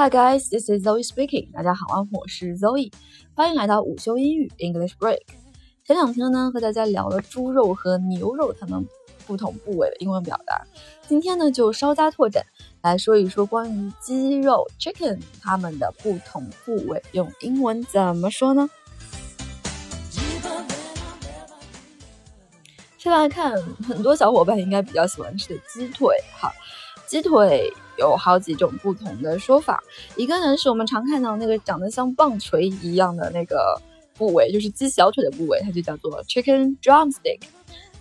Hi guys, this is Zoe speaking. 大家好啊，我是 Zoe，欢迎来到午休英语 English Break。前两天呢，和大家聊了猪肉和牛肉它们不同部位的英文表达，今天呢就稍加拓展，来说一说关于鸡肉 chicken 它们的不同部位用英文怎么说呢？先来看，很多小伙伴应该比较喜欢吃的鸡腿，哈。鸡腿有好几种不同的说法，一个呢是我们常看到那个长得像棒槌一样的那个部位，就是鸡小腿的部位，它就叫做 chicken drumstick。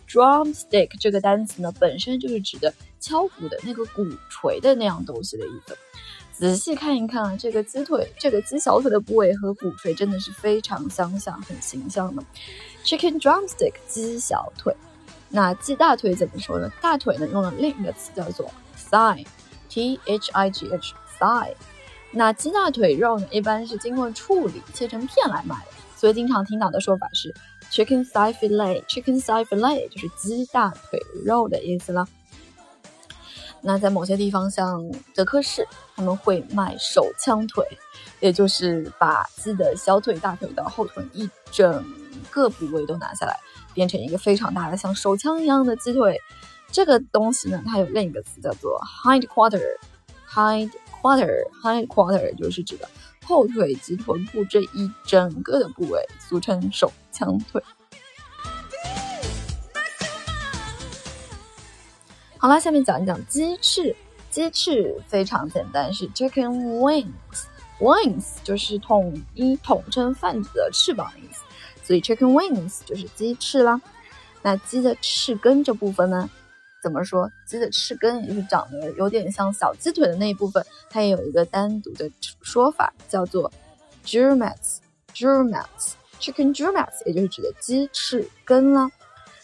drumstick 这个单词呢本身就是指的敲鼓的那个鼓槌的那样东西的意思。仔细看一看啊，这个鸡腿，这个鸡小腿的部位和鼓槌真的是非常相像，很形象的。chicken drumstick 鸡小腿，那鸡大腿怎么说呢？大腿呢用了另一个词叫做。thigh，t h i g h，thigh。那鸡大腿肉呢，一般是经过处理切成片来卖的，所以经常听到的说法是 chicken thigh fillet。chicken thigh fillet 就是鸡大腿肉的意思了。那在某些地方，像德克士，他们会卖手枪腿，也就是把鸡的小腿、大腿到后臀一整个部位都拿下来，变成一个非常大的像手枪一样的鸡腿。这个东西呢，它有另一个词叫做 hind quarter，hind quarter，hind quarter 就是指的后腿及臀部这一整个的部位，俗称手枪腿。好了，下面讲一讲鸡翅。鸡翅非常简单，是 chicken wings，wings 就是统一统称泛指的翅膀的意思，所以 chicken wings 就是鸡翅啦。那鸡的翅根这部分呢？怎么说？鸡的翅根也是长得有点像小鸡腿的那一部分，它也有一个单独的说法，叫做 germats，germats，chicken germats，也就是指的鸡翅根了。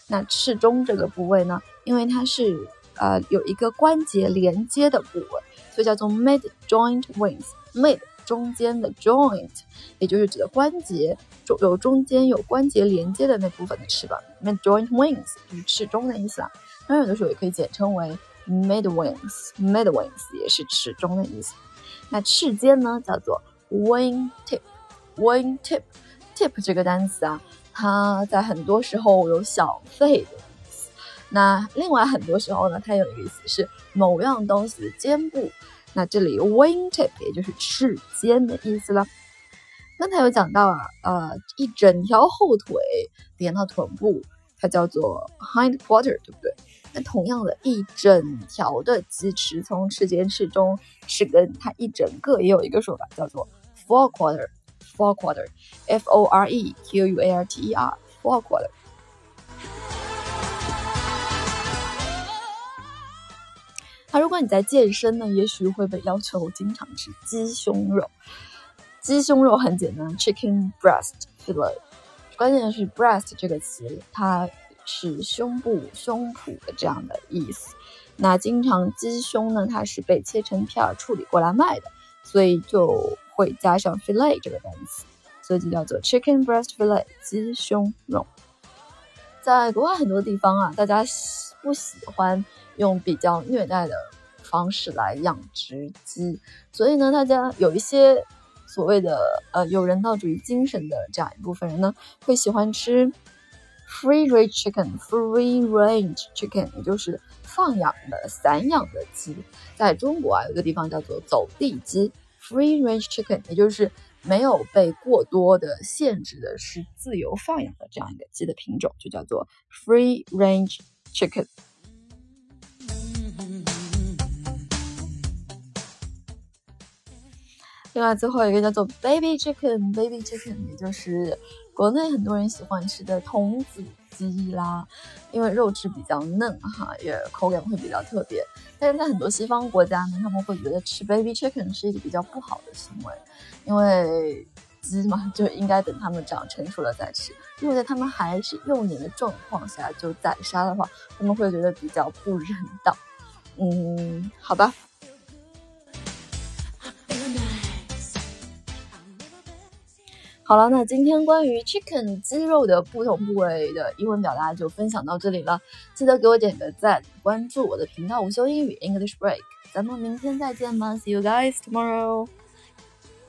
那翅中这个部位呢，因为它是呃有一个关节连接的部位，所以叫做 mid joint wings mid。中间的 joint，也就是指的关节中有中间有关节连接的那部分的翅膀，mid joint wings 就是翅中的意思啊。那有的时候也可以简称为 mid wings，mid wings 也是翅中的意思。那翅尖呢，叫做 wing tip，wing tip，tip 这个单词啊，它在很多时候有小费的意思。那另外很多时候呢，它有一个意思是某样东西的肩部。那这里 wing tip 也就是翅尖的意思了。刚才有讲到啊，呃，一整条后腿连到臀部，它叫做 hind quarter，对不对？那同样的一整条的鸡翅，从翅尖、翅中、翅根，它一整个也有一个说法，叫做 four quarter，four quarter，f o r e q u a r t e r，four quarter。果你在健身呢，也许会被要求经常吃鸡胸肉。鸡胸肉很简单，chicken breast fillet，关键是 breast 这个词，它。是胸部、胸脯的这样的意思。那经常鸡胸呢，它是被切成片处理过来卖的，所以就会加上 fillet 这个单词，所以就叫做 chicken breast fillet 鸡胸肉。在国外很多地方啊，大家不喜欢用比较虐待的方式来养殖鸡，所以呢，大家有一些所谓的呃有人道主义精神的这样一部分人呢，会喜欢吃。Free range chicken, free range chicken，也就是放养的、散养的鸡，在中国啊，有个地方叫做走地鸡。Free range chicken，也就是没有被过多的限制的，是自由放养的这样一个鸡的品种，就叫做 free range chicken。另外，最后一个叫做 baby chicken，baby chicken，也就是国内很多人喜欢吃的童子鸡啦，因为肉质比较嫩哈，也口感会比较特别。但是在很多西方国家呢，他们会觉得吃 baby chicken 是一个比较不好的行为，因为鸡嘛就应该等它们长成熟了再吃。如果在它们还是幼年的状况下就宰杀的话，他们会觉得比较不人道。嗯，好吧。好了，那今天关于 chicken 鸡肉的不同部位的英文表达就分享到这里了。记得给我点个赞，关注我的频道午休英语 English Break。咱们明天再见吧，See you guys tomorrow。